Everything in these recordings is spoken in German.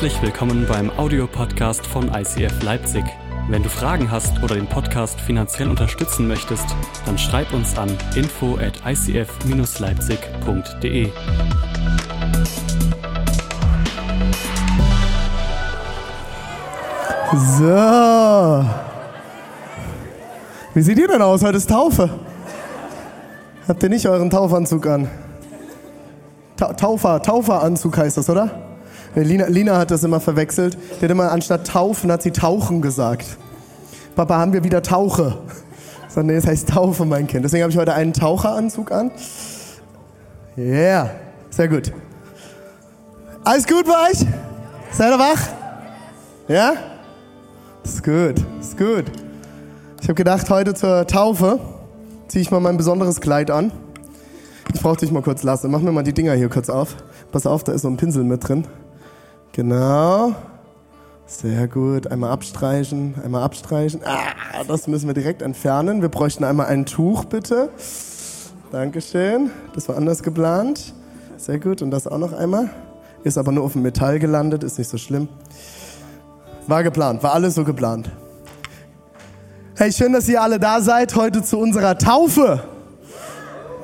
Herzlich willkommen beim Audiopodcast von ICF Leipzig. Wenn du Fragen hast oder den Podcast finanziell unterstützen möchtest, dann schreib uns an info at icf-leipzig.de. So. Wie seht ihr denn aus? Heute ist Taufe. Habt ihr nicht euren Taufanzug an? Ta Taufer, Tauferanzug heißt das, oder? Lina, Lina hat das immer verwechselt. Die hat immer anstatt taufen, hat sie tauchen gesagt. Papa, haben wir wieder Tauche? So, nee, das heißt Taufe, mein Kind. Deswegen habe ich heute einen Taucheranzug an. Yeah, sehr gut. Alles gut bei euch? Seid ihr wach? Ja? Ist gut, ist gut. Ich habe gedacht, heute zur Taufe ziehe ich mal mein besonderes Kleid an. Ich brauche dich mal kurz lassen. Mach mir mal die Dinger hier kurz auf. Pass auf, da ist so ein Pinsel mit drin. Genau. Sehr gut. Einmal abstreichen, einmal abstreichen. Ah, das müssen wir direkt entfernen. Wir bräuchten einmal ein Tuch, bitte. Dankeschön. Das war anders geplant. Sehr gut. Und das auch noch einmal. Ist aber nur auf dem Metall gelandet, ist nicht so schlimm. War geplant, war alles so geplant. Hey, schön, dass ihr alle da seid heute zu unserer Taufe.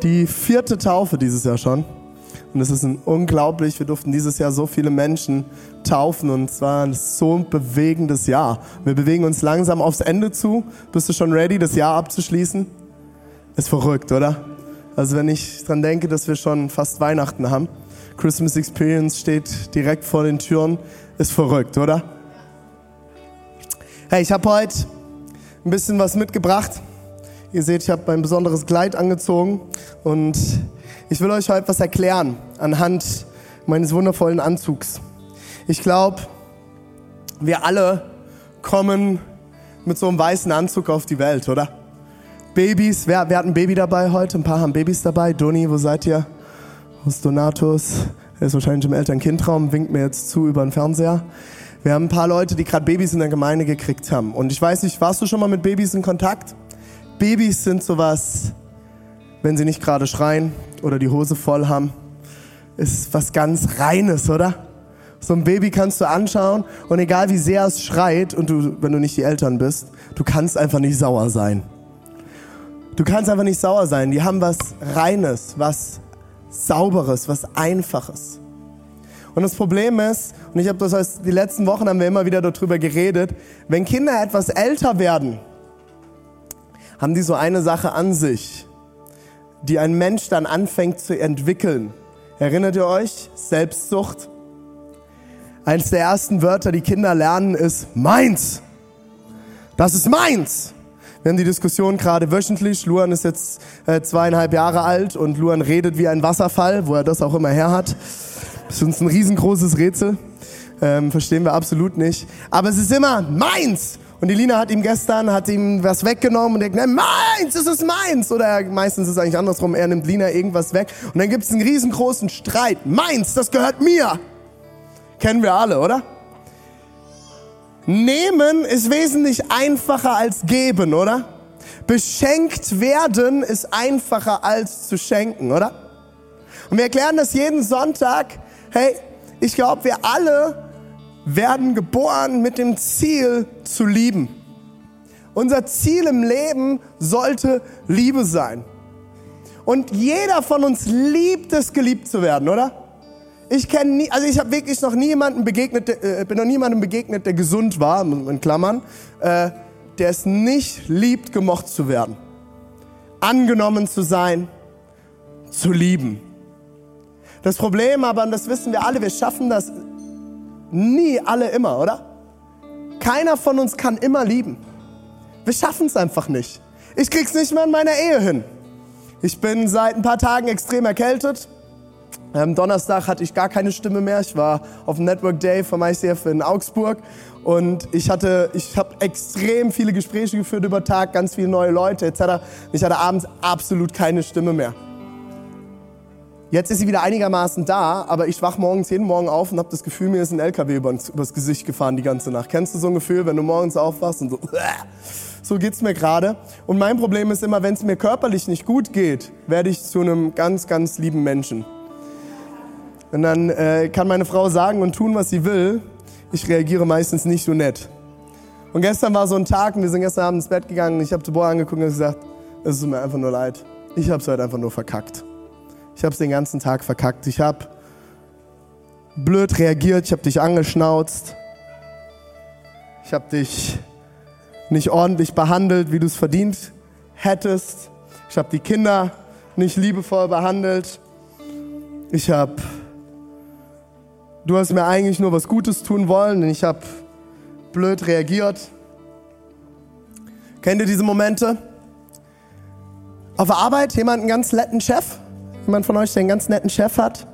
Die vierte Taufe dieses Jahr schon. Und es ist unglaublich, wir durften dieses Jahr so viele Menschen taufen und es war ein so bewegendes Jahr. Wir bewegen uns langsam aufs Ende zu. Bist du schon ready, das Jahr abzuschließen? Ist verrückt, oder? Also wenn ich dran denke, dass wir schon fast Weihnachten haben. Christmas Experience steht direkt vor den Türen. Ist verrückt, oder? Hey, ich habe heute ein bisschen was mitgebracht. Ihr seht, ich habe ein besonderes Kleid angezogen und ich will euch heute was erklären anhand meines wundervollen Anzugs. Ich glaube, wir alle kommen mit so einem weißen Anzug auf die Welt, oder? Babys, wer, wer hat ein Baby dabei heute? Ein paar haben Babys dabei. Doni, wo seid ihr? Wo ist Donatus? Er ist wahrscheinlich im Eltern-Kind-Raum, winkt mir jetzt zu über den Fernseher. Wir haben ein paar Leute, die gerade Babys in der Gemeinde gekriegt haben. Und ich weiß nicht, warst du schon mal mit Babys in Kontakt? Babys sind sowas, wenn sie nicht gerade schreien oder die Hose voll haben, ist was ganz Reines, oder? So ein Baby kannst du anschauen und egal wie sehr es schreit und du, wenn du nicht die Eltern bist, du kannst einfach nicht sauer sein. Du kannst einfach nicht sauer sein. Die haben was Reines, was Sauberes, was Einfaches. Und das Problem ist, und ich habe das heißt, die letzten Wochen haben wir immer wieder darüber geredet, wenn Kinder etwas älter werden, haben die so eine Sache an sich, die ein Mensch dann anfängt zu entwickeln. Erinnert ihr euch? Selbstsucht. Eines der ersten Wörter, die Kinder lernen, ist meins. Das ist meins. Wir haben die Diskussion gerade wöchentlich. Luan ist jetzt äh, zweieinhalb Jahre alt und Luan redet wie ein Wasserfall, wo er das auch immer her hat. Das ist uns ein riesengroßes Rätsel. Ähm, verstehen wir absolut nicht. Aber es ist immer meins. Und die Lina hat ihm gestern, hat ihm was weggenommen und er sagt, meins, es ist meins. Oder meistens ist es eigentlich andersrum, er nimmt Lina irgendwas weg. Und dann gibt es einen riesengroßen Streit. Meins, das gehört mir. Kennen wir alle, oder? Nehmen ist wesentlich einfacher als geben, oder? Beschenkt werden ist einfacher als zu schenken, oder? Und wir erklären das jeden Sonntag Hey, ich glaube, wir alle werden geboren mit dem Ziel zu lieben. Unser Ziel im Leben sollte Liebe sein. Und jeder von uns liebt es, geliebt zu werden, oder? Ich kenne nie, also ich habe wirklich noch niemanden begegnet, äh, bin noch niemandem begegnet, der gesund war, in Klammern, äh, der es nicht liebt, gemocht zu werden, angenommen zu sein, zu lieben. Das Problem aber, und das wissen wir alle, wir schaffen das nie alle immer, oder? Keiner von uns kann immer lieben. Wir schaffen es einfach nicht. Ich krieg's nicht mehr in meiner Ehe hin. Ich bin seit ein paar Tagen extrem erkältet. Am Donnerstag hatte ich gar keine Stimme mehr. Ich war auf dem Network Day vom ICF in Augsburg und ich hatte, ich habe extrem viele Gespräche geführt über Tag, ganz viele neue Leute etc. Ich hatte abends absolut keine Stimme mehr. Jetzt ist sie wieder einigermaßen da, aber ich wach morgens jeden Morgen auf und habe das Gefühl, mir ist ein LKW übers, Gesicht gefahren die ganze Nacht. Kennst du so ein Gefühl, wenn du morgens aufwachst und so, so geht's mir gerade. Und mein Problem ist immer, wenn es mir körperlich nicht gut geht, werde ich zu einem ganz, ganz lieben Menschen. Und dann äh, kann meine Frau sagen und tun, was sie will. ich reagiere meistens nicht so nett. Und gestern war so ein Tag und wir sind gestern Abend ins Bett gegangen und ich habe Deborah angeguckt und gesagt, es tut mir einfach nur leid. Ich habe es heute einfach nur verkackt. Ich habe es den ganzen Tag verkackt. Ich habe blöd reagiert, ich habe dich angeschnauzt. Ich habe dich nicht ordentlich behandelt, wie du es verdient hättest. Ich habe die Kinder nicht liebevoll behandelt. Ich habe, du hast mir eigentlich nur was Gutes tun wollen und ich habe blöd reagiert. Kennt ihr diese Momente? Auf der Arbeit jemand einen ganz netten Chef? Jemand von euch, der einen ganz netten Chef hat?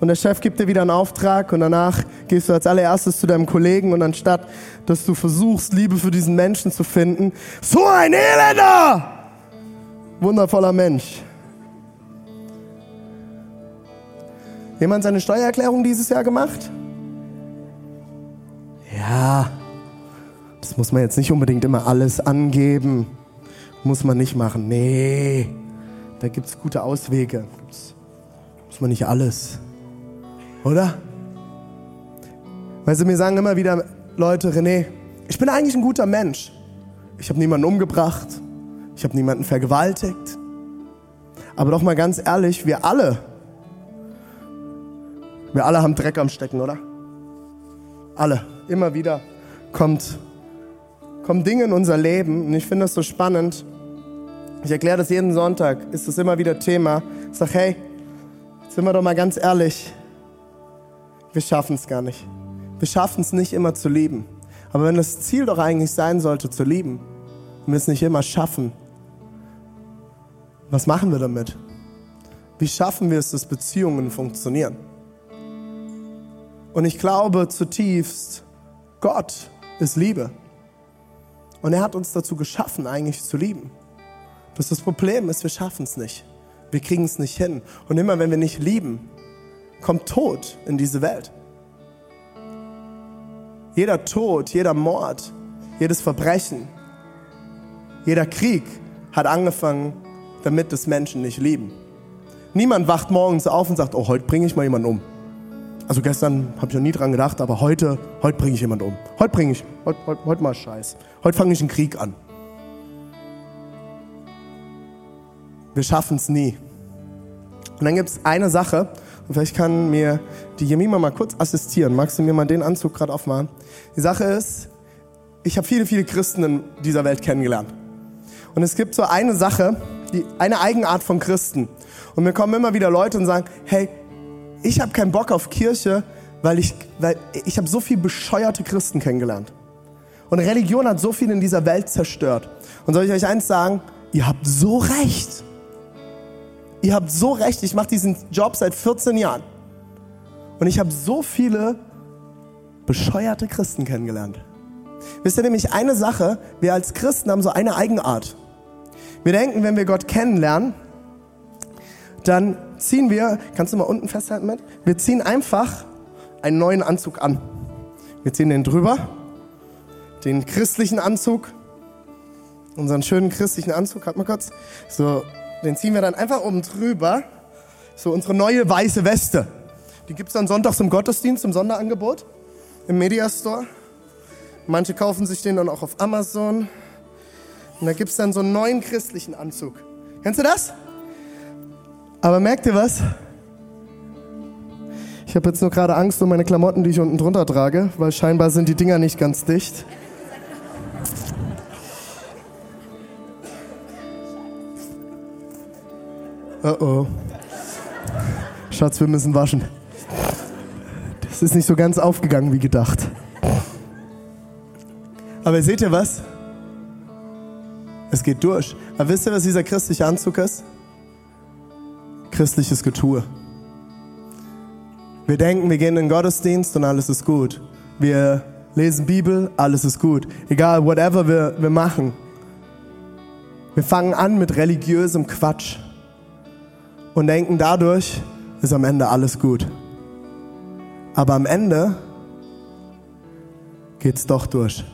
Und der Chef gibt dir wieder einen Auftrag und danach gehst du als allererstes zu deinem Kollegen und anstatt, dass du versuchst, Liebe für diesen Menschen zu finden, so ein Elender! Wundervoller Mensch. Jemand seine Steuererklärung dieses Jahr gemacht? Ja, das muss man jetzt nicht unbedingt immer alles angeben. Muss man nicht machen. Nee, da gibt es gute Auswege. Muss man nicht alles. Oder? Weil sie mir sagen immer wieder Leute, René, ich bin eigentlich ein guter Mensch. Ich habe niemanden umgebracht. Ich habe niemanden vergewaltigt. Aber doch mal ganz ehrlich, wir alle, wir alle haben Dreck am Stecken, oder? Alle. Immer wieder kommt, kommen Dinge in unser Leben und ich finde das so spannend. Ich erkläre das jeden Sonntag, ist das immer wieder Thema. Ich sage, hey, sind wir doch mal ganz ehrlich, wir schaffen es gar nicht. Wir schaffen es nicht immer zu lieben. Aber wenn das Ziel doch eigentlich sein sollte, zu lieben, und wir es nicht immer schaffen, was machen wir damit? Wie schaffen wir es, dass Beziehungen funktionieren? Und ich glaube zutiefst, Gott ist Liebe. Und er hat uns dazu geschaffen, eigentlich zu lieben. Das, das Problem ist, wir schaffen es nicht. Wir kriegen es nicht hin. Und immer wenn wir nicht lieben, kommt Tod in diese Welt. Jeder Tod, jeder Mord, jedes Verbrechen, jeder Krieg hat angefangen, damit das Menschen nicht lieben. Niemand wacht morgens auf und sagt, oh, heute bringe ich mal jemanden um. Also gestern habe ich noch nie dran gedacht, aber heute, heute bringe ich jemanden um. Heute bringe ich, heute, heute, heute mal Scheiß. Heute fange ich einen Krieg an. Wir schaffen es nie. Und dann gibt es eine Sache, und vielleicht kann mir die Jemima mal kurz assistieren. Magst du mir mal den Anzug gerade aufmachen? Die Sache ist, ich habe viele, viele Christen in dieser Welt kennengelernt. Und es gibt so eine Sache, die, eine Eigenart von Christen. Und mir kommen immer wieder Leute und sagen, hey, ich habe keinen Bock auf Kirche, weil ich, weil ich habe so viel bescheuerte Christen kennengelernt. Und Religion hat so viel in dieser Welt zerstört. Und soll ich euch eins sagen? Ihr habt so recht. Ihr habt so recht. Ich mache diesen Job seit 14 Jahren. Und ich habe so viele bescheuerte Christen kennengelernt. Wisst ihr nämlich eine Sache? Wir als Christen haben so eine Eigenart. Wir denken, wenn wir Gott kennenlernen, dann ziehen wir, kannst du mal unten festhalten mit? Wir ziehen einfach einen neuen Anzug an. Wir ziehen den drüber, den christlichen Anzug, unseren schönen christlichen Anzug, halt mal kurz. So, den ziehen wir dann einfach oben drüber. So unsere neue weiße Weste. Die gibt es dann sonntags im Gottesdienst, im Sonderangebot, im Mediastore. Manche kaufen sich den dann auch auf Amazon. Und da gibt es dann so einen neuen christlichen Anzug. Kennst du das? Aber merkt ihr was? Ich habe jetzt nur gerade Angst um meine Klamotten, die ich unten drunter trage, weil scheinbar sind die Dinger nicht ganz dicht. Oh oh. Schatz, wir müssen waschen. Das ist nicht so ganz aufgegangen wie gedacht. Aber seht ihr was? Es geht durch. Aber wisst ihr, was dieser christliche Anzug ist? Christliches Getue. Wir denken, wir gehen in den Gottesdienst und alles ist gut. Wir lesen Bibel, alles ist gut. Egal, whatever wir, wir machen. Wir fangen an mit religiösem Quatsch und denken, dadurch ist am Ende alles gut. Aber am Ende geht es doch durch.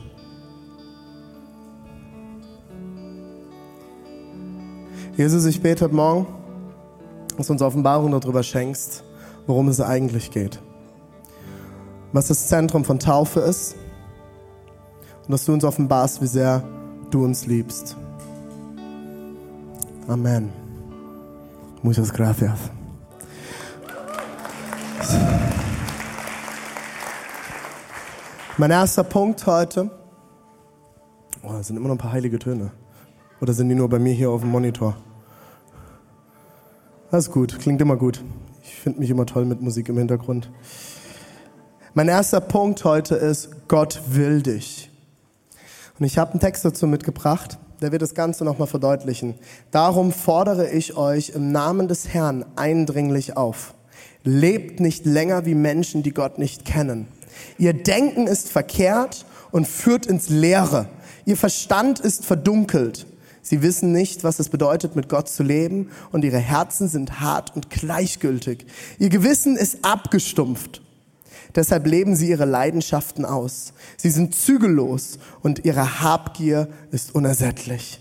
Jesus, ich bete heute Morgen, dass du uns Offenbarung darüber schenkst, worum es eigentlich geht. was das Zentrum von Taufe ist und dass du uns offenbarst, wie sehr du uns liebst. Amen. Muchas gracias. Mein erster Punkt heute. Oh, das sind immer noch ein paar heilige Töne. Oder sind die nur bei mir hier auf dem Monitor? Das ist gut, klingt immer gut. Ich finde mich immer toll mit Musik im Hintergrund. Mein erster Punkt heute ist, Gott will dich. Und ich habe einen Text dazu mitgebracht, der wird das Ganze nochmal verdeutlichen. Darum fordere ich euch im Namen des Herrn eindringlich auf. Lebt nicht länger wie Menschen, die Gott nicht kennen. Ihr Denken ist verkehrt und führt ins Leere. Ihr Verstand ist verdunkelt. Sie wissen nicht, was es bedeutet, mit Gott zu leben und ihre Herzen sind hart und gleichgültig. Ihr Gewissen ist abgestumpft. Deshalb leben sie ihre Leidenschaften aus. Sie sind zügellos und ihre Habgier ist unersättlich.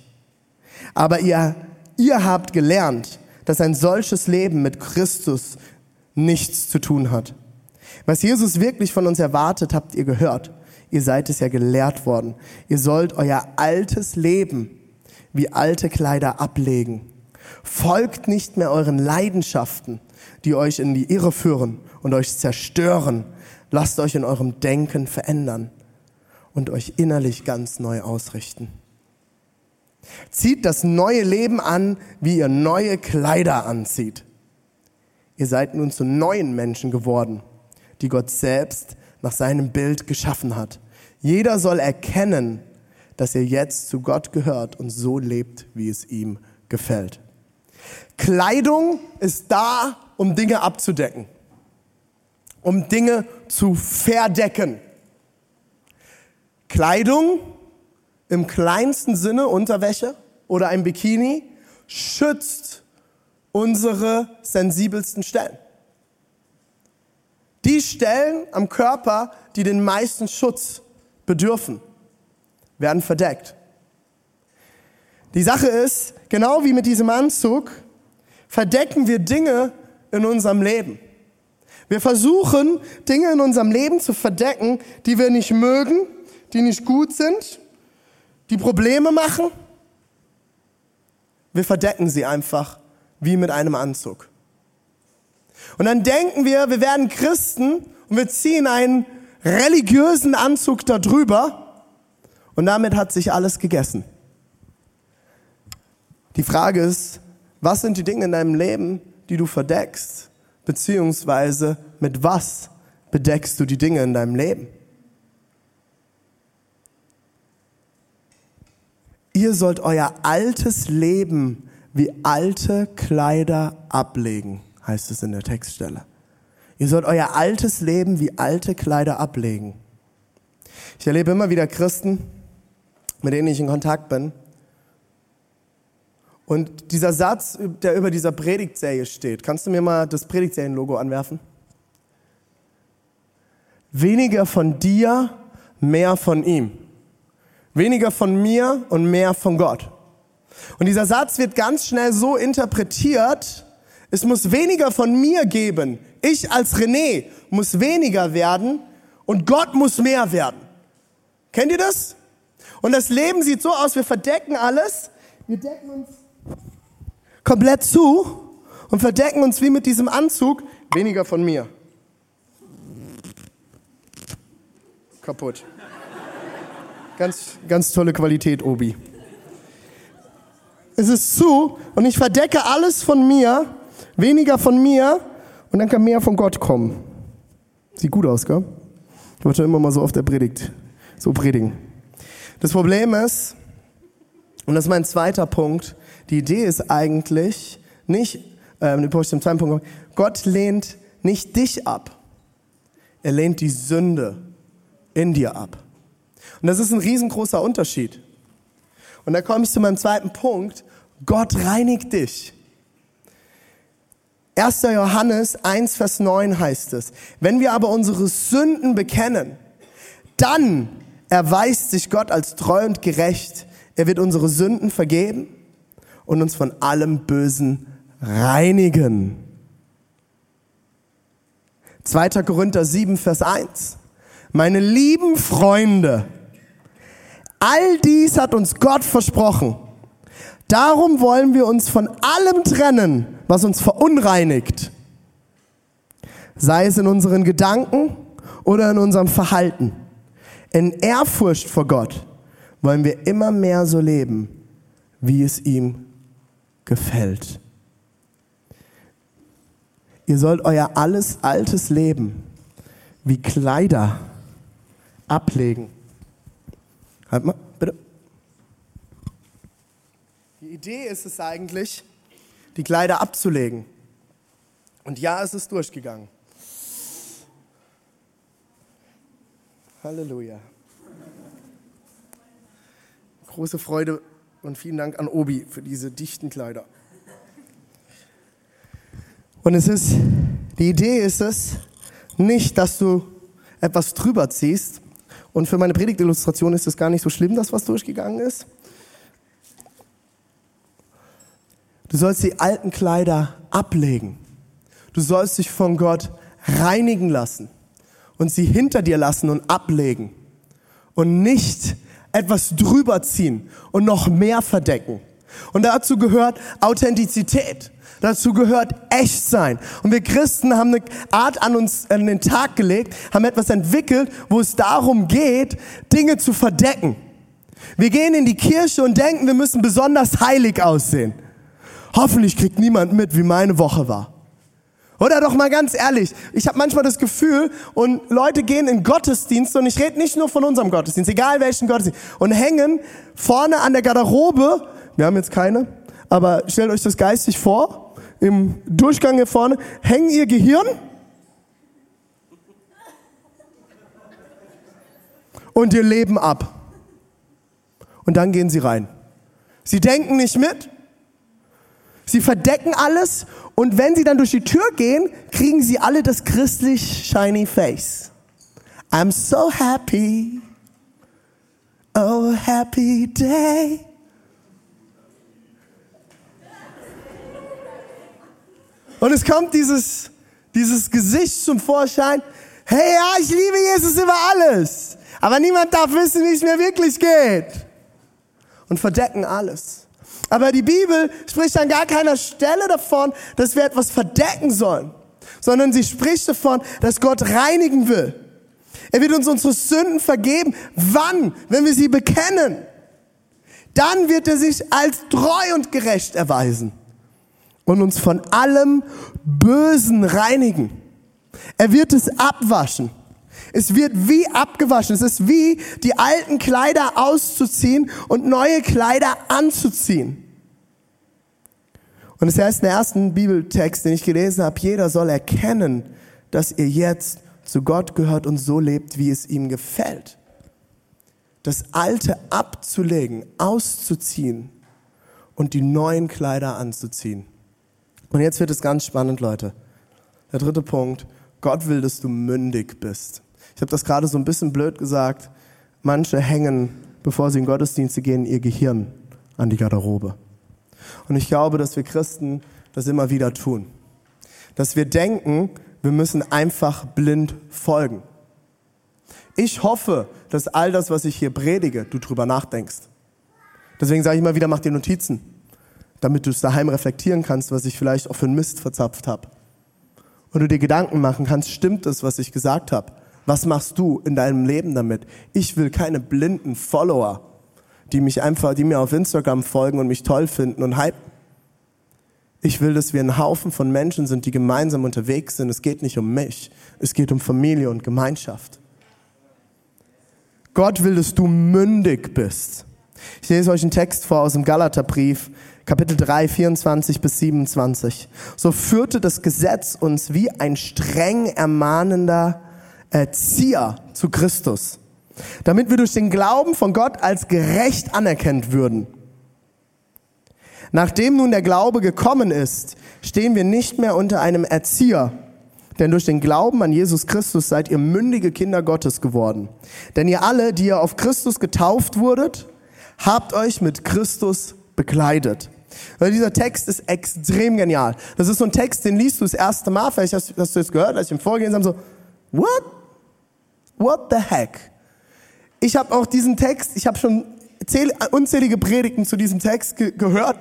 Aber ihr, ihr habt gelernt, dass ein solches Leben mit Christus nichts zu tun hat. Was Jesus wirklich von uns erwartet, habt ihr gehört. Ihr seid es ja gelehrt worden. Ihr sollt euer altes Leben wie alte Kleider ablegen. Folgt nicht mehr euren Leidenschaften, die euch in die Irre führen und euch zerstören. Lasst euch in eurem Denken verändern und euch innerlich ganz neu ausrichten. Zieht das neue Leben an, wie ihr neue Kleider anzieht. Ihr seid nun zu neuen Menschen geworden, die Gott selbst nach seinem Bild geschaffen hat. Jeder soll erkennen, dass ihr jetzt zu Gott gehört und so lebt, wie es ihm gefällt. Kleidung ist da, um Dinge abzudecken um Dinge zu verdecken. Kleidung im kleinsten Sinne, Unterwäsche oder ein Bikini, schützt unsere sensibelsten Stellen. Die Stellen am Körper, die den meisten Schutz bedürfen, werden verdeckt. Die Sache ist, genau wie mit diesem Anzug, verdecken wir Dinge in unserem Leben. Wir versuchen, Dinge in unserem Leben zu verdecken, die wir nicht mögen, die nicht gut sind, die Probleme machen. Wir verdecken sie einfach wie mit einem Anzug. Und dann denken wir, wir werden Christen und wir ziehen einen religiösen Anzug darüber und damit hat sich alles gegessen. Die Frage ist, was sind die Dinge in deinem Leben, die du verdeckst? Beziehungsweise mit was bedeckst du die Dinge in deinem Leben? Ihr sollt euer altes Leben wie alte Kleider ablegen, heißt es in der Textstelle. Ihr sollt euer altes Leben wie alte Kleider ablegen. Ich erlebe immer wieder Christen, mit denen ich in Kontakt bin, und dieser Satz, der über dieser Predigtserie steht, kannst du mir mal das Predigtserien-Logo anwerfen? Weniger von dir, mehr von ihm. Weniger von mir und mehr von Gott. Und dieser Satz wird ganz schnell so interpretiert, es muss weniger von mir geben. Ich als René muss weniger werden und Gott muss mehr werden. Kennt ihr das? Und das Leben sieht so aus, wir verdecken alles, wir decken uns komplett zu und verdecken uns wie mit diesem Anzug weniger von mir. Kaputt. Ganz, ganz tolle Qualität, Obi. Es ist zu und ich verdecke alles von mir, weniger von mir und dann kann mehr von Gott kommen. Sieht gut aus, gell? Ich wollte immer mal so auf der Predigt so predigen. Das Problem ist, und das ist mein zweiter Punkt, die Idee ist eigentlich nicht, äh, bevor ich zum zweiten Punkt komme, Gott lehnt nicht dich ab. Er lehnt die Sünde in dir ab. Und das ist ein riesengroßer Unterschied. Und da komme ich zu meinem zweiten Punkt. Gott reinigt dich. 1. Johannes 1, Vers 9 heißt es, wenn wir aber unsere Sünden bekennen, dann erweist sich Gott als treu und gerecht. Er wird unsere Sünden vergeben und uns von allem Bösen reinigen. 2. Korinther 7, Vers 1. meine lieben Freunde, all dies hat uns Gott versprochen. Darum wollen wir uns von allem trennen, was uns verunreinigt. Sei es in unseren Gedanken oder in unserem Verhalten. In Ehrfurcht vor Gott wollen wir immer mehr so leben, wie es ihm gefällt. Ihr sollt euer alles altes Leben wie Kleider ablegen. Halt mal, bitte. Die Idee ist es eigentlich, die Kleider abzulegen. Und ja, es ist durchgegangen. Halleluja. Große Freude und vielen Dank an Obi für diese dichten Kleider. Und es ist, die Idee ist es, nicht, dass du etwas drüber ziehst. Und für meine Predigtillustration ist es gar nicht so schlimm, dass was durchgegangen ist. Du sollst die alten Kleider ablegen. Du sollst dich von Gott reinigen lassen und sie hinter dir lassen und ablegen und nicht etwas drüber ziehen und noch mehr verdecken. Und dazu gehört Authentizität. Dazu gehört echt sein. Und wir Christen haben eine Art an uns an den Tag gelegt, haben etwas entwickelt, wo es darum geht, Dinge zu verdecken. Wir gehen in die Kirche und denken, wir müssen besonders heilig aussehen. Hoffentlich kriegt niemand mit, wie meine Woche war. Oder doch mal ganz ehrlich, ich habe manchmal das Gefühl, und Leute gehen in Gottesdienste, und ich rede nicht nur von unserem Gottesdienst, egal welchen Gottesdienst, und hängen vorne an der Garderobe, wir haben jetzt keine, aber stellt euch das geistig vor, im Durchgang hier vorne, hängen ihr Gehirn und ihr Leben ab. Und dann gehen sie rein. Sie denken nicht mit, Sie verdecken alles und wenn sie dann durch die Tür gehen, kriegen sie alle das christlich shiny face. I'm so happy. Oh, happy day. Und es kommt dieses, dieses Gesicht zum Vorschein. Hey, ja, ich liebe Jesus über alles. Aber niemand darf wissen, wie es mir wirklich geht. Und verdecken alles. Aber die Bibel spricht an gar keiner Stelle davon, dass wir etwas verdecken sollen, sondern sie spricht davon, dass Gott reinigen will. Er wird uns unsere Sünden vergeben. Wann? Wenn wir sie bekennen. Dann wird er sich als treu und gerecht erweisen und uns von allem Bösen reinigen. Er wird es abwaschen. Es wird wie abgewaschen. Es ist wie die alten Kleider auszuziehen und neue Kleider anzuziehen. Und es heißt im ersten Bibeltext, den ich gelesen habe, jeder soll erkennen, dass ihr jetzt zu Gott gehört und so lebt, wie es ihm gefällt. Das Alte abzulegen, auszuziehen und die neuen Kleider anzuziehen. Und jetzt wird es ganz spannend, Leute. Der dritte Punkt. Gott will, dass du mündig bist. Ich habe das gerade so ein bisschen blöd gesagt. Manche hängen, bevor sie in Gottesdienste gehen, ihr Gehirn an die Garderobe. Und ich glaube, dass wir Christen das immer wieder tun. Dass wir denken, wir müssen einfach blind folgen. Ich hoffe, dass all das, was ich hier predige, du drüber nachdenkst. Deswegen sage ich immer wieder, mach dir Notizen, damit du es daheim reflektieren kannst, was ich vielleicht auch für einen Mist verzapft habe. Und du dir Gedanken machen kannst, stimmt es, was ich gesagt habe? Was machst du in deinem Leben damit? Ich will keine blinden Follower, die mich einfach, die mir auf Instagram folgen und mich toll finden und hypen. Ich will, dass wir ein Haufen von Menschen sind, die gemeinsam unterwegs sind. Es geht nicht um mich. Es geht um Familie und Gemeinschaft. Gott will, dass du mündig bist. Ich lese euch einen Text vor aus dem Galaterbrief, Kapitel 3, 24 bis 27. So führte das Gesetz uns wie ein streng ermahnender Erzieher zu Christus, damit wir durch den Glauben von Gott als gerecht anerkannt würden. Nachdem nun der Glaube gekommen ist, stehen wir nicht mehr unter einem Erzieher, denn durch den Glauben an Jesus Christus seid ihr mündige Kinder Gottes geworden. Denn ihr alle, die ihr auf Christus getauft wurdet, habt euch mit Christus bekleidet. Weil dieser Text ist extrem genial. Das ist so ein Text, den liest du das erste Mal, vielleicht hast, hast du es gehört, als ich im Vorgehen haben so, what? What the heck? Ich habe auch diesen Text, ich habe schon unzählige Predigten zu diesem Text ge gehört,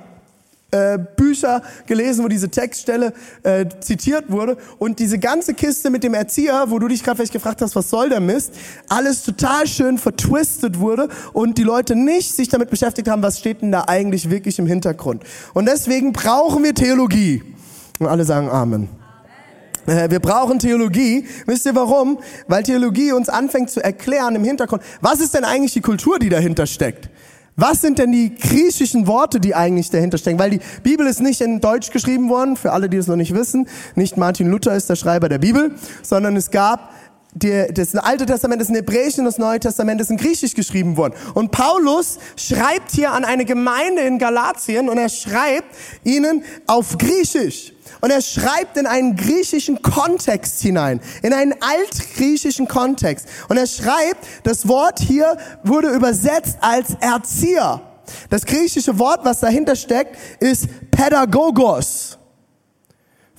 äh, Bücher gelesen, wo diese Textstelle äh, zitiert wurde. Und diese ganze Kiste mit dem Erzieher, wo du dich gerade vielleicht gefragt hast, was soll der Mist, alles total schön vertwistet wurde und die Leute nicht sich damit beschäftigt haben, was steht denn da eigentlich wirklich im Hintergrund. Und deswegen brauchen wir Theologie. Und alle sagen Amen. Äh, wir brauchen Theologie. Wisst ihr warum? Weil Theologie uns anfängt zu erklären im Hintergrund, was ist denn eigentlich die Kultur, die dahinter steckt? Was sind denn die griechischen Worte, die eigentlich dahinter stecken? Weil die Bibel ist nicht in Deutsch geschrieben worden, für alle, die es noch nicht wissen. Nicht Martin Luther ist der Schreiber der Bibel, sondern es gab die, das Alte Testament ist in Hebräisch und das Neue Testament ist in Griechisch geschrieben worden. Und Paulus schreibt hier an eine Gemeinde in Galatien und er schreibt ihnen auf Griechisch. Und er schreibt in einen griechischen Kontext hinein, in einen altgriechischen Kontext. Und er schreibt, das Wort hier wurde übersetzt als Erzieher. Das griechische Wort, was dahinter steckt, ist Pädagogos.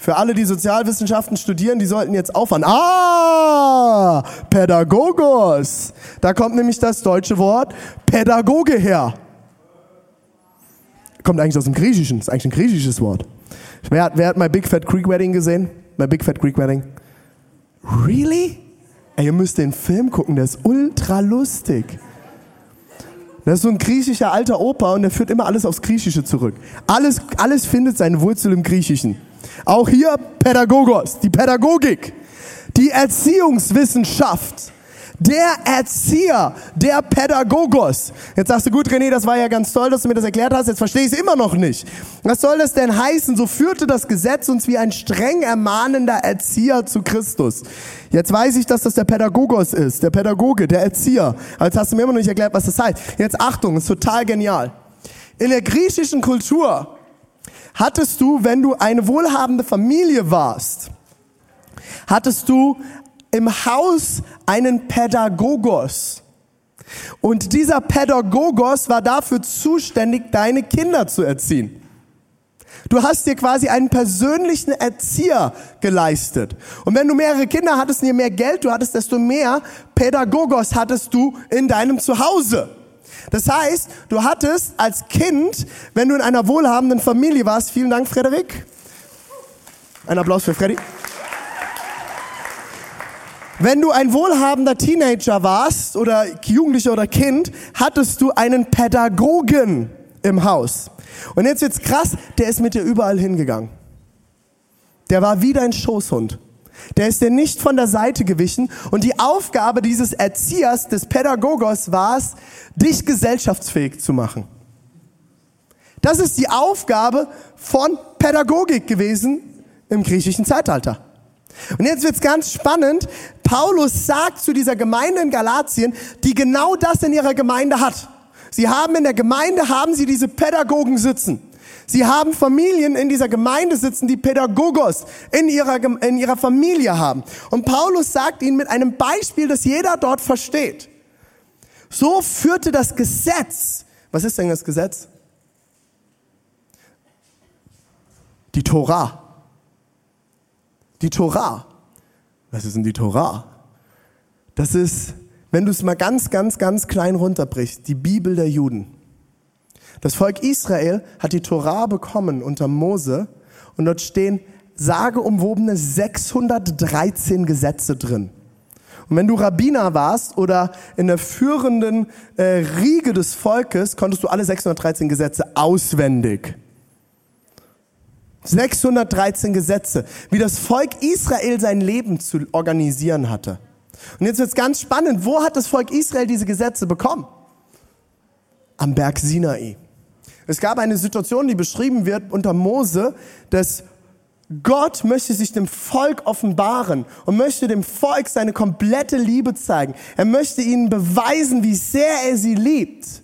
Für alle, die Sozialwissenschaften studieren, die sollten jetzt aufhören. Ah, Pädagogos. Da kommt nämlich das deutsche Wort Pädagoge her. Kommt eigentlich aus dem Griechischen. Ist eigentlich ein griechisches Wort. Wer hat, wer hat My Big Fat Greek Wedding gesehen? My Big Fat Greek Wedding. Really? Ey, ihr müsst den Film gucken, der ist ultra lustig. Das ist so ein griechischer alter Opa und der führt immer alles aufs Griechische zurück. Alles, alles findet seine Wurzel im Griechischen. Auch hier Pädagogos, die Pädagogik, die Erziehungswissenschaft der Erzieher, der Pädagogos. Jetzt sagst du, gut, René, das war ja ganz toll, dass du mir das erklärt hast, jetzt verstehe ich es immer noch nicht. Was soll das denn heißen? So führte das Gesetz uns wie ein streng ermahnender Erzieher zu Christus. Jetzt weiß ich, dass das der Pädagogos ist, der Pädagoge, der Erzieher. Aber jetzt hast du mir immer noch nicht erklärt, was das heißt. Jetzt Achtung, ist total genial. In der griechischen Kultur hattest du, wenn du eine wohlhabende Familie warst, hattest du im Haus einen Pädagogos. Und dieser Pädagogos war dafür zuständig, deine Kinder zu erziehen. Du hast dir quasi einen persönlichen Erzieher geleistet. Und wenn du mehrere Kinder hattest und je mehr Geld du hattest, desto mehr Pädagogos hattest du in deinem Zuhause. Das heißt, du hattest als Kind, wenn du in einer wohlhabenden Familie warst, vielen Dank, Frederik. Ein Applaus für Freddy. Wenn du ein wohlhabender Teenager warst oder Jugendlicher oder Kind, hattest du einen Pädagogen im Haus. Und jetzt wird's krass, der ist mit dir überall hingegangen. Der war wie dein Schoßhund. Der ist dir nicht von der Seite gewichen. Und die Aufgabe dieses Erziehers, des Pädagogos war es, dich gesellschaftsfähig zu machen. Das ist die Aufgabe von Pädagogik gewesen im griechischen Zeitalter. Und jetzt wird's ganz spannend. Paulus sagt zu dieser Gemeinde in Galatien, die genau das in ihrer Gemeinde hat. Sie haben in der Gemeinde, haben sie diese Pädagogen sitzen. Sie haben Familien in dieser Gemeinde sitzen, die Pädagogos in ihrer, in ihrer Familie haben. Und Paulus sagt ihnen mit einem Beispiel, das jeder dort versteht. So führte das Gesetz, was ist denn das Gesetz? Die Torah die Torah. Was ist denn die Torah? Das ist, wenn du es mal ganz, ganz, ganz klein runterbrichst, die Bibel der Juden. Das Volk Israel hat die Torah bekommen unter Mose und dort stehen sageumwobene 613 Gesetze drin. Und wenn du Rabbiner warst oder in der führenden äh, Riege des Volkes, konntest du alle 613 Gesetze auswendig. 613 Gesetze, wie das Volk Israel sein Leben zu organisieren hatte. Und jetzt wird's ganz spannend, wo hat das Volk Israel diese Gesetze bekommen? Am Berg Sinai. Es gab eine Situation, die beschrieben wird unter Mose, dass Gott möchte sich dem Volk offenbaren und möchte dem Volk seine komplette Liebe zeigen. Er möchte ihnen beweisen, wie sehr er sie liebt.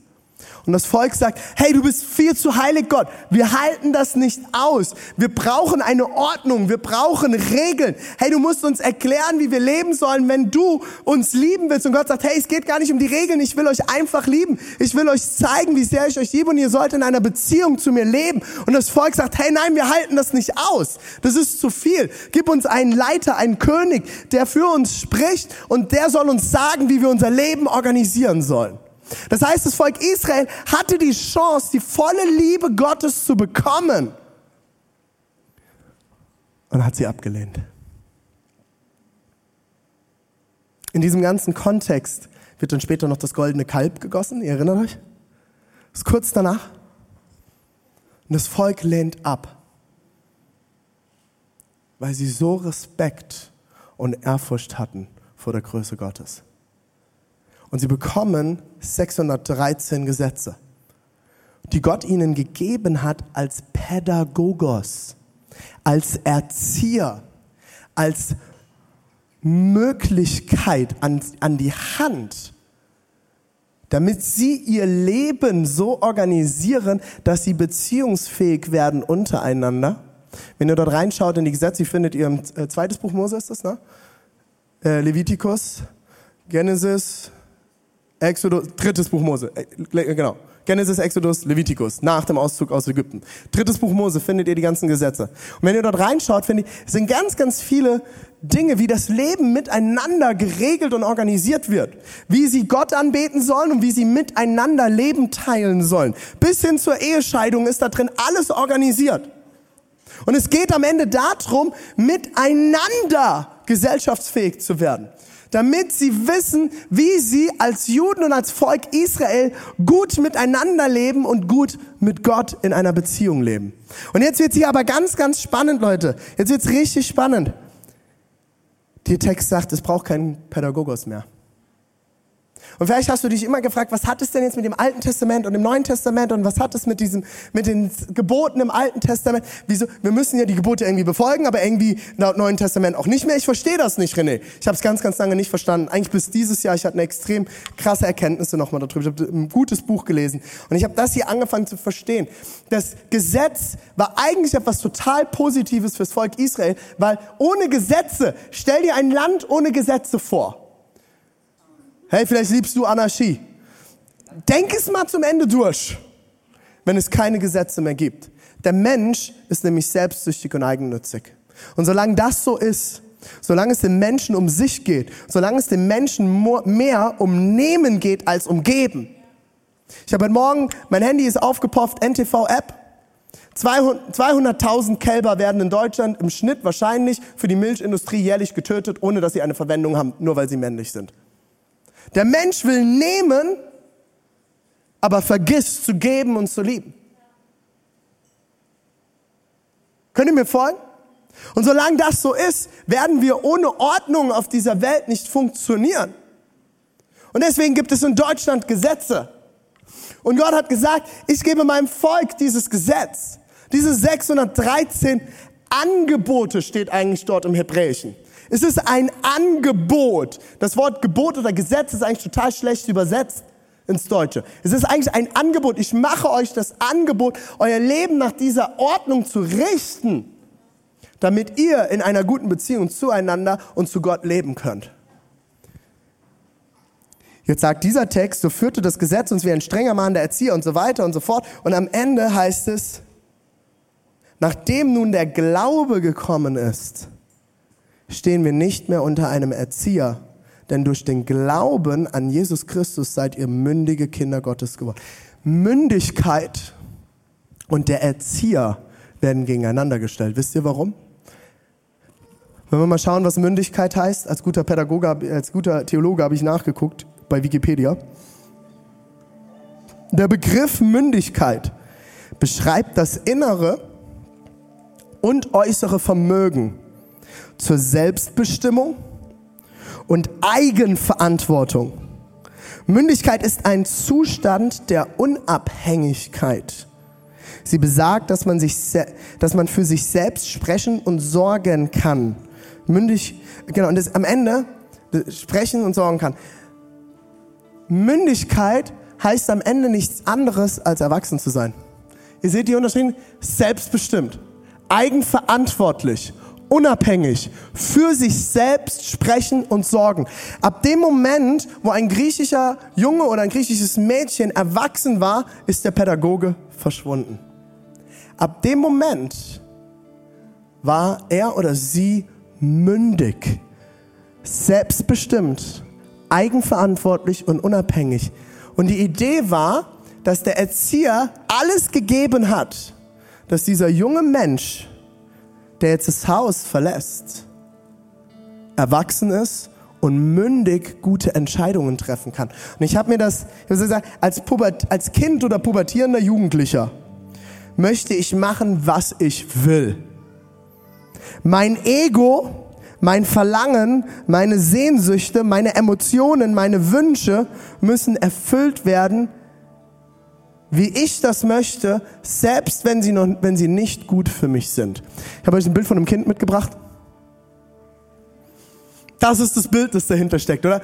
Und das Volk sagt, hey, du bist viel zu heilig, Gott. Wir halten das nicht aus. Wir brauchen eine Ordnung. Wir brauchen Regeln. Hey, du musst uns erklären, wie wir leben sollen, wenn du uns lieben willst. Und Gott sagt, hey, es geht gar nicht um die Regeln. Ich will euch einfach lieben. Ich will euch zeigen, wie sehr ich euch liebe und ihr sollt in einer Beziehung zu mir leben. Und das Volk sagt, hey, nein, wir halten das nicht aus. Das ist zu viel. Gib uns einen Leiter, einen König, der für uns spricht und der soll uns sagen, wie wir unser Leben organisieren sollen. Das heißt, das Volk Israel hatte die Chance, die volle Liebe Gottes zu bekommen und hat sie abgelehnt. In diesem ganzen Kontext wird dann später noch das goldene Kalb gegossen, ihr erinnert euch? Das ist kurz danach. Und das Volk lehnt ab, weil sie so Respekt und Ehrfurcht hatten vor der Größe Gottes. Und sie bekommen 613 Gesetze, die Gott ihnen gegeben hat als Pädagogos, als Erzieher, als Möglichkeit an, an die Hand, damit sie ihr Leben so organisieren, dass sie beziehungsfähig werden untereinander. Wenn ihr dort reinschaut in die Gesetze, findet ihr im äh, zweites Buch Mose, ist das, ne? Äh, Levitikus, Genesis, Exodus, drittes Buch Mose, äh, genau. Genesis, Exodus, Levitikus, nach dem Auszug aus Ägypten. Drittes Buch Mose findet ihr die ganzen Gesetze. Und wenn ihr dort reinschaut, finde ich, sind ganz, ganz viele Dinge, wie das Leben miteinander geregelt und organisiert wird. Wie sie Gott anbeten sollen und wie sie miteinander Leben teilen sollen. Bis hin zur Ehescheidung ist da drin alles organisiert. Und es geht am Ende darum, miteinander gesellschaftsfähig zu werden damit sie wissen, wie sie als Juden und als Volk Israel gut miteinander leben und gut mit Gott in einer Beziehung leben. Und jetzt wird hier aber ganz, ganz spannend, Leute. Jetzt wird's richtig spannend. Der Text sagt, es braucht keinen Pädagogos mehr. Und vielleicht hast du dich immer gefragt, was hat es denn jetzt mit dem Alten Testament und dem Neuen Testament und was hat es mit diesem, mit den Geboten im Alten Testament? Wieso? Wir müssen ja die Gebote irgendwie befolgen, aber irgendwie laut Neuen Testament auch nicht mehr. Ich verstehe das nicht, René. Ich habe es ganz, ganz lange nicht verstanden. Eigentlich bis dieses Jahr. Ich hatte eine extrem krasse Erkenntnisse nochmal darüber. Ich habe ein gutes Buch gelesen und ich habe das hier angefangen zu verstehen. Das Gesetz war eigentlich etwas total Positives fürs Volk Israel, weil ohne Gesetze, stell dir ein Land ohne Gesetze vor. Hey, vielleicht liebst du Anarchie. Denk es mal zum Ende durch, wenn es keine Gesetze mehr gibt. Der Mensch ist nämlich selbstsüchtig und eigennützig. Und solange das so ist, solange es dem Menschen um sich geht, solange es dem Menschen mehr um Nehmen geht als um Geben. Ich habe heute Morgen, mein Handy ist aufgepofft, NTV-App. 200.000 Kälber werden in Deutschland im Schnitt wahrscheinlich für die Milchindustrie jährlich getötet, ohne dass sie eine Verwendung haben, nur weil sie männlich sind. Der Mensch will nehmen, aber vergisst zu geben und zu lieben. Könnt ihr mir folgen? Und solange das so ist, werden wir ohne Ordnung auf dieser Welt nicht funktionieren. Und deswegen gibt es in Deutschland Gesetze. Und Gott hat gesagt, ich gebe meinem Volk dieses Gesetz. Diese 613 Angebote steht eigentlich dort im Hebräischen. Es ist ein Angebot. Das Wort Gebot oder Gesetz ist eigentlich total schlecht übersetzt ins Deutsche. Es ist eigentlich ein Angebot. Ich mache euch das Angebot, euer Leben nach dieser Ordnung zu richten, damit ihr in einer guten Beziehung zueinander und zu Gott leben könnt. Jetzt sagt dieser Text, so führte das Gesetz uns wie ein strenger Mann der Erzieher und so weiter und so fort. Und am Ende heißt es, nachdem nun der Glaube gekommen ist, stehen wir nicht mehr unter einem Erzieher, denn durch den Glauben an Jesus Christus seid ihr mündige Kinder Gottes geworden. Mündigkeit und der Erzieher werden gegeneinander gestellt. Wisst ihr warum? Wenn wir mal schauen, was Mündigkeit heißt, als guter Pädagoge, als guter Theologe habe ich nachgeguckt bei Wikipedia. Der Begriff Mündigkeit beschreibt das innere und äußere Vermögen zur Selbstbestimmung und Eigenverantwortung. Mündigkeit ist ein Zustand der Unabhängigkeit. Sie besagt, dass man, sich, dass man für sich selbst sprechen und sorgen kann. Mündig, genau, und das am Ende sprechen und sorgen kann. Mündigkeit heißt am Ende nichts anderes, als erwachsen zu sein. Ihr seht die Unterschiede? Selbstbestimmt, eigenverantwortlich, unabhängig, für sich selbst sprechen und sorgen. Ab dem Moment, wo ein griechischer Junge oder ein griechisches Mädchen erwachsen war, ist der Pädagoge verschwunden. Ab dem Moment war er oder sie mündig, selbstbestimmt, eigenverantwortlich und unabhängig. Und die Idee war, dass der Erzieher alles gegeben hat, dass dieser junge Mensch, der jetzt das Haus verlässt, erwachsen ist und mündig gute Entscheidungen treffen kann. Und ich habe mir das, ich muss sagen, als, Pubert, als Kind oder pubertierender Jugendlicher möchte ich machen, was ich will. Mein Ego mein Verlangen, meine Sehnsüchte, meine Emotionen, meine Wünsche müssen erfüllt werden, wie ich das möchte, selbst wenn sie, noch, wenn sie nicht gut für mich sind. Ich habe euch ein Bild von einem Kind mitgebracht. Das ist das Bild, das dahinter steckt, oder?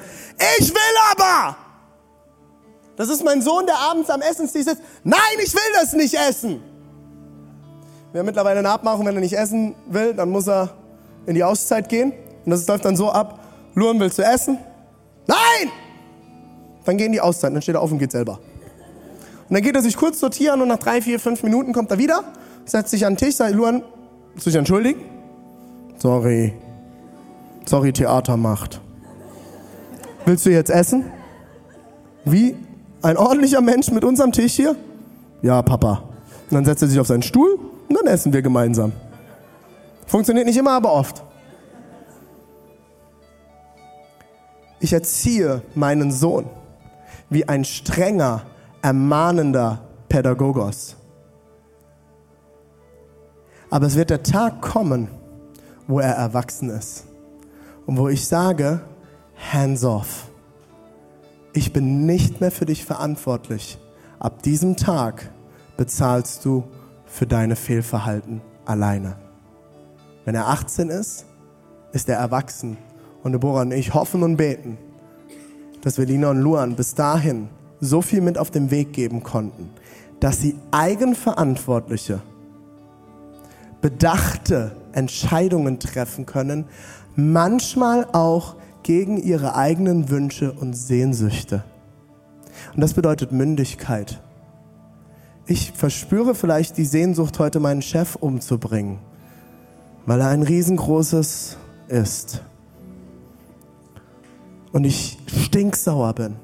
Ich will aber! Das ist mein Sohn, der abends am Essenstisch sitzt. Nein, ich will das nicht essen! Wir haben mittlerweile eine Abmachung, wenn er nicht essen will, dann muss er in die Auszeit gehen. Und das läuft dann so ab, Luan willst du essen? Nein! Dann gehen die Auszeit, dann steht er auf und geht selber. Und dann geht er sich kurz sortieren und nach drei, vier, fünf Minuten kommt er wieder, setzt sich an den Tisch, sagt, Luan, willst du dich entschuldigen? Sorry. Sorry, Theater macht. Willst du jetzt essen? Wie ein ordentlicher Mensch mit uns am Tisch hier? Ja, Papa. Und dann setzt er sich auf seinen Stuhl und dann essen wir gemeinsam. Funktioniert nicht immer, aber oft. Ich erziehe meinen Sohn wie ein strenger, ermahnender Pädagogos. Aber es wird der Tag kommen, wo er erwachsen ist und wo ich sage, hands off. Ich bin nicht mehr für dich verantwortlich. Ab diesem Tag bezahlst du für deine Fehlverhalten alleine. Wenn er 18 ist, ist er erwachsen. Und Deborah und ich hoffen und beten, dass wir Lina und Luan bis dahin so viel mit auf den Weg geben konnten, dass sie eigenverantwortliche, bedachte Entscheidungen treffen können, manchmal auch gegen ihre eigenen Wünsche und Sehnsüchte. Und das bedeutet Mündigkeit. Ich verspüre vielleicht die Sehnsucht, heute meinen Chef umzubringen weil er ein riesengroßes ist. Und ich stinksauer bin,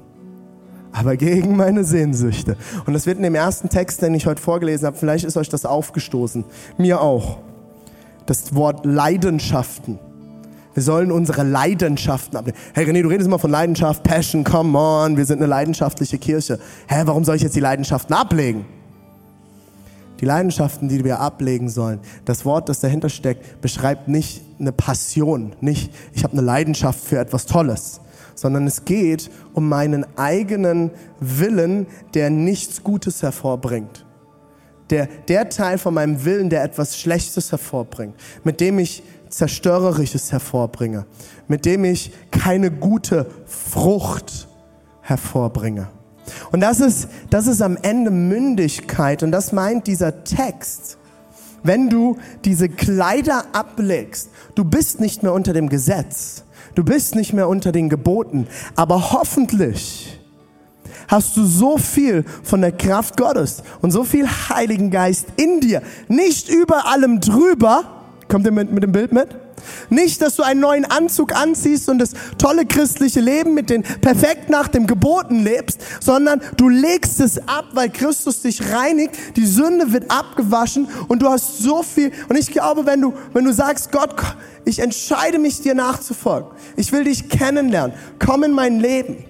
aber gegen meine Sehnsüchte. Und das wird in dem ersten Text, den ich heute vorgelesen habe, vielleicht ist euch das aufgestoßen. Mir auch. Das Wort Leidenschaften. Wir sollen unsere Leidenschaften ablegen. Hey René, du redest immer von Leidenschaft, Passion, come on, wir sind eine leidenschaftliche Kirche. Hä, warum soll ich jetzt die Leidenschaften ablegen? Die Leidenschaften, die wir ablegen sollen, das Wort, das dahinter steckt, beschreibt nicht eine Passion, nicht ich habe eine Leidenschaft für etwas Tolles, sondern es geht um meinen eigenen Willen, der nichts Gutes hervorbringt. Der, der Teil von meinem Willen, der etwas Schlechtes hervorbringt, mit dem ich Zerstörerisches hervorbringe, mit dem ich keine gute Frucht hervorbringe. Und das ist, das ist am Ende Mündigkeit und das meint dieser Text. Wenn du diese Kleider ablegst, du bist nicht mehr unter dem Gesetz, du bist nicht mehr unter den Geboten, aber hoffentlich hast du so viel von der Kraft Gottes und so viel Heiligen Geist in dir, nicht über allem drüber, kommt ihr mit, mit dem Bild mit? Nicht, dass du einen neuen Anzug anziehst und das tolle christliche Leben mit den perfekt nach dem Geboten lebst, sondern du legst es ab, weil Christus dich reinigt, die Sünde wird abgewaschen und du hast so viel. Und ich glaube, wenn du, wenn du sagst, Gott, ich entscheide mich dir nachzufolgen, ich will dich kennenlernen, komm in mein Leben.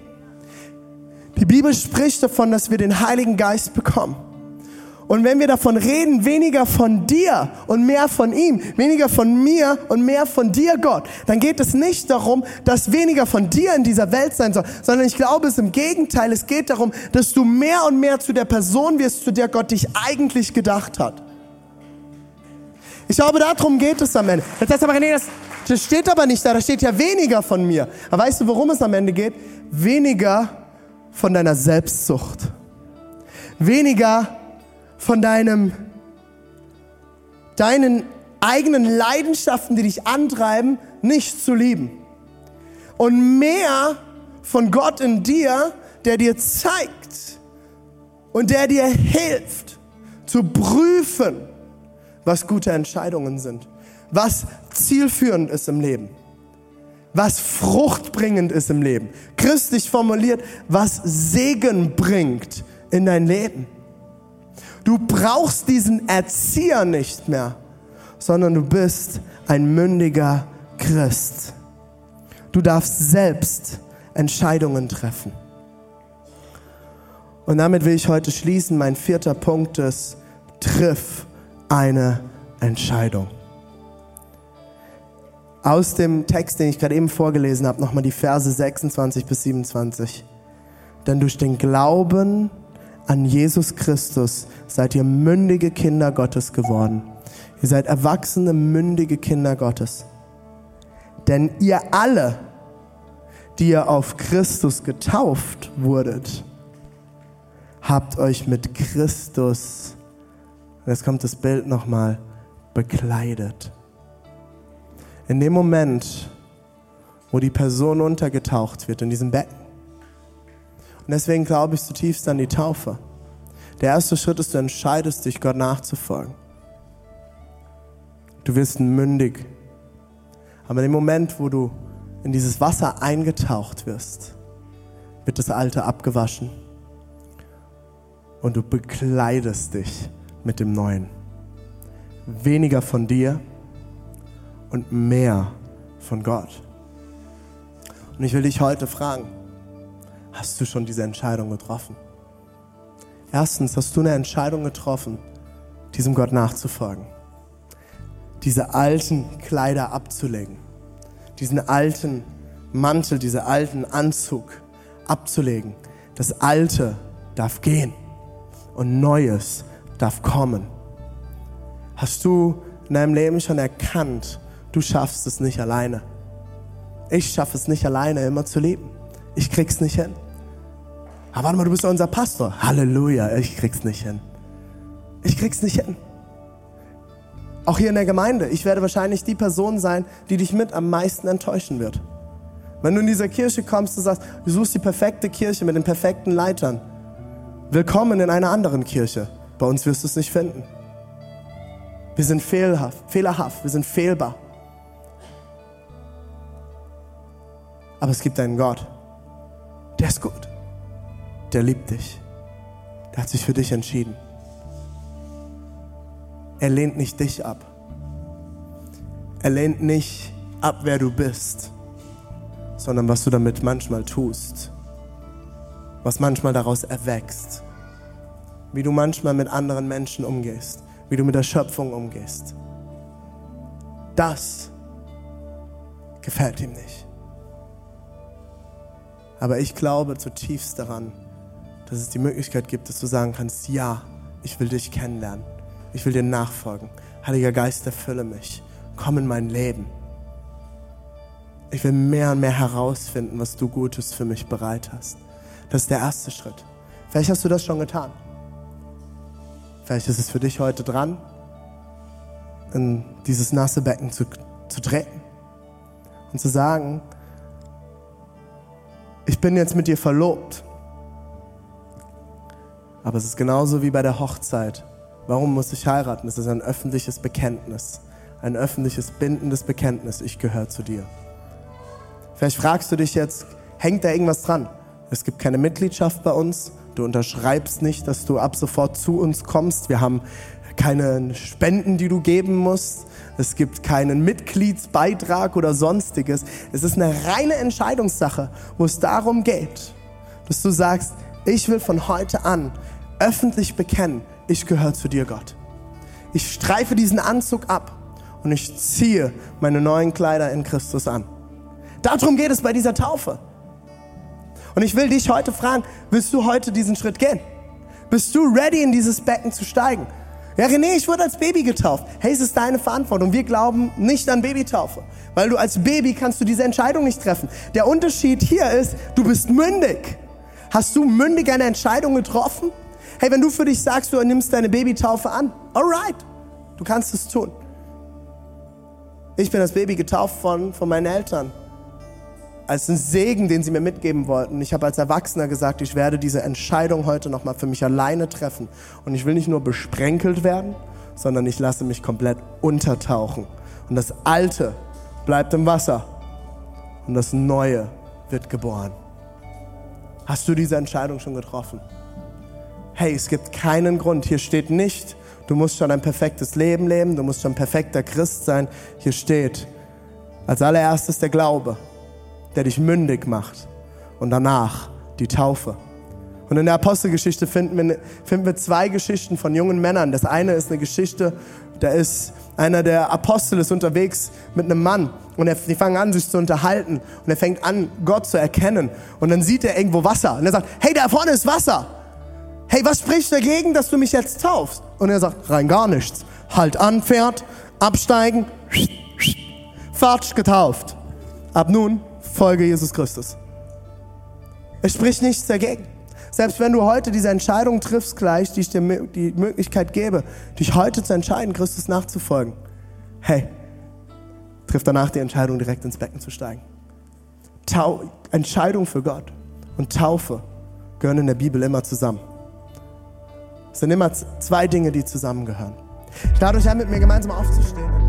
Die Bibel spricht davon, dass wir den Heiligen Geist bekommen. Und wenn wir davon reden, weniger von dir und mehr von ihm, weniger von mir und mehr von dir, Gott, dann geht es nicht darum, dass weniger von dir in dieser Welt sein soll, sondern ich glaube es im Gegenteil, es geht darum, dass du mehr und mehr zu der Person wirst, zu der Gott dich eigentlich gedacht hat. Ich glaube, darum geht es am Ende. Jetzt du aber, nee, das, das steht aber nicht da, da steht ja weniger von mir. Aber weißt du, worum es am Ende geht? Weniger von deiner Selbstsucht. Weniger von deinem, deinen eigenen Leidenschaften, die dich antreiben, nicht zu lieben. Und mehr von Gott in dir, der dir zeigt und der dir hilft zu prüfen, was gute Entscheidungen sind, was zielführend ist im Leben, was fruchtbringend ist im Leben. Christlich formuliert, was Segen bringt in dein Leben. Du brauchst diesen Erzieher nicht mehr, sondern du bist ein mündiger Christ. Du darfst selbst Entscheidungen treffen. Und damit will ich heute schließen. Mein vierter Punkt ist, triff eine Entscheidung. Aus dem Text, den ich gerade eben vorgelesen habe, nochmal die Verse 26 bis 27. Denn durch den Glauben an Jesus Christus seid ihr mündige Kinder Gottes geworden. Ihr seid erwachsene, mündige Kinder Gottes. Denn ihr alle, die ihr auf Christus getauft wurdet, habt euch mit Christus, jetzt kommt das Bild nochmal, bekleidet. In dem Moment, wo die Person untergetaucht wird in diesem Becken. Und deswegen glaube ich zutiefst an die Taufe. Der erste Schritt ist, du entscheidest dich, Gott nachzufolgen. Du wirst mündig. Aber in dem Moment, wo du in dieses Wasser eingetaucht wirst, wird das Alte abgewaschen und du bekleidest dich mit dem Neuen. Weniger von dir und mehr von Gott. Und ich will dich heute fragen, hast du schon diese Entscheidung getroffen? Erstens, hast du eine Entscheidung getroffen, diesem Gott nachzufolgen? Diese alten Kleider abzulegen, diesen alten Mantel, diesen alten Anzug abzulegen. Das Alte darf gehen und Neues darf kommen. Hast du in deinem Leben schon erkannt, du schaffst es nicht alleine? Ich schaffe es nicht alleine, immer zu leben. Ich krieg's nicht hin. Aber warte mal, du bist unser Pastor. Halleluja, ich krieg's nicht hin. Ich krieg's nicht hin. Auch hier in der Gemeinde. Ich werde wahrscheinlich die Person sein, die dich mit am meisten enttäuschen wird. Wenn du in diese Kirche kommst, und sagst, du suchst die perfekte Kirche mit den perfekten Leitern. Willkommen in einer anderen Kirche. Bei uns wirst du es nicht finden. Wir sind fehlerhaft, fehlerhaft, wir sind fehlbar. Aber es gibt einen Gott, der ist gut, der liebt dich, der hat sich für dich entschieden. Er lehnt nicht dich ab. Er lehnt nicht ab, wer du bist, sondern was du damit manchmal tust was manchmal daraus erwächst. Wie du manchmal mit anderen Menschen umgehst, wie du mit der Schöpfung umgehst. Das gefällt ihm nicht. Aber ich glaube zutiefst daran, dass es die Möglichkeit gibt, dass du sagen kannst, ja, ich will dich kennenlernen. Ich will dir nachfolgen. Heiliger Geist, erfülle mich. Komm in mein Leben. Ich will mehr und mehr herausfinden, was du Gutes für mich bereit hast. Das ist der erste Schritt. Vielleicht hast du das schon getan. Vielleicht ist es für dich heute dran, in dieses nasse Becken zu, zu treten und zu sagen, ich bin jetzt mit dir verlobt. Aber es ist genauso wie bei der Hochzeit. Warum muss ich heiraten? Es ist ein öffentliches Bekenntnis. Ein öffentliches, bindendes Bekenntnis. Ich gehöre zu dir. Vielleicht fragst du dich jetzt, hängt da irgendwas dran? Es gibt keine Mitgliedschaft bei uns. Du unterschreibst nicht, dass du ab sofort zu uns kommst. Wir haben keine Spenden, die du geben musst. Es gibt keinen Mitgliedsbeitrag oder sonstiges. Es ist eine reine Entscheidungssache, wo es darum geht, dass du sagst, ich will von heute an öffentlich bekennen, ich gehöre zu dir, Gott. Ich streife diesen Anzug ab und ich ziehe meine neuen Kleider in Christus an. Darum geht es bei dieser Taufe. Und ich will dich heute fragen, willst du heute diesen Schritt gehen? Bist du ready, in dieses Becken zu steigen? Ja, René, ich wurde als Baby getauft. Hey, es ist deine Verantwortung. Wir glauben nicht an Babytaufe, weil du als Baby kannst du diese Entscheidung nicht treffen. Der Unterschied hier ist, du bist mündig. Hast du mündig eine Entscheidung getroffen? Hey, wenn du für dich sagst, du nimmst deine Babytaufe an, alright, du kannst es tun. Ich bin das Baby getauft von, von meinen Eltern. Als ein Segen, den sie mir mitgeben wollten. Ich habe als Erwachsener gesagt, ich werde diese Entscheidung heute nochmal für mich alleine treffen. Und ich will nicht nur besprenkelt werden, sondern ich lasse mich komplett untertauchen. Und das Alte bleibt im Wasser und das Neue wird geboren. Hast du diese Entscheidung schon getroffen? Hey, es gibt keinen Grund. Hier steht nicht, du musst schon ein perfektes Leben leben, du musst schon perfekter Christ sein. Hier steht als allererstes der Glaube, der dich mündig macht und danach die Taufe. Und in der Apostelgeschichte finden wir, finden wir zwei Geschichten von jungen Männern. Das eine ist eine Geschichte, da ist einer der Apostel ist unterwegs mit einem Mann und er, die fangen an, sich zu unterhalten und er fängt an, Gott zu erkennen. Und dann sieht er irgendwo Wasser und er sagt, hey, da vorne ist Wasser. Hey, was spricht dagegen, dass du mich jetzt taufst? Und er sagt, rein gar nichts. Halt an, fährt, absteigen, fatsch, getauft. Ab nun folge Jesus Christus. Es spricht nichts dagegen. Selbst wenn du heute diese Entscheidung triffst gleich, die ich dir die Möglichkeit gebe, dich heute zu entscheiden, Christus nachzufolgen. Hey, triff danach die Entscheidung, direkt ins Becken zu steigen. Tau Entscheidung für Gott und Taufe gehören in der Bibel immer zusammen. Es sind immer zwei Dinge, die zusammengehören. Ich lade euch ein, mit mir gemeinsam aufzustehen.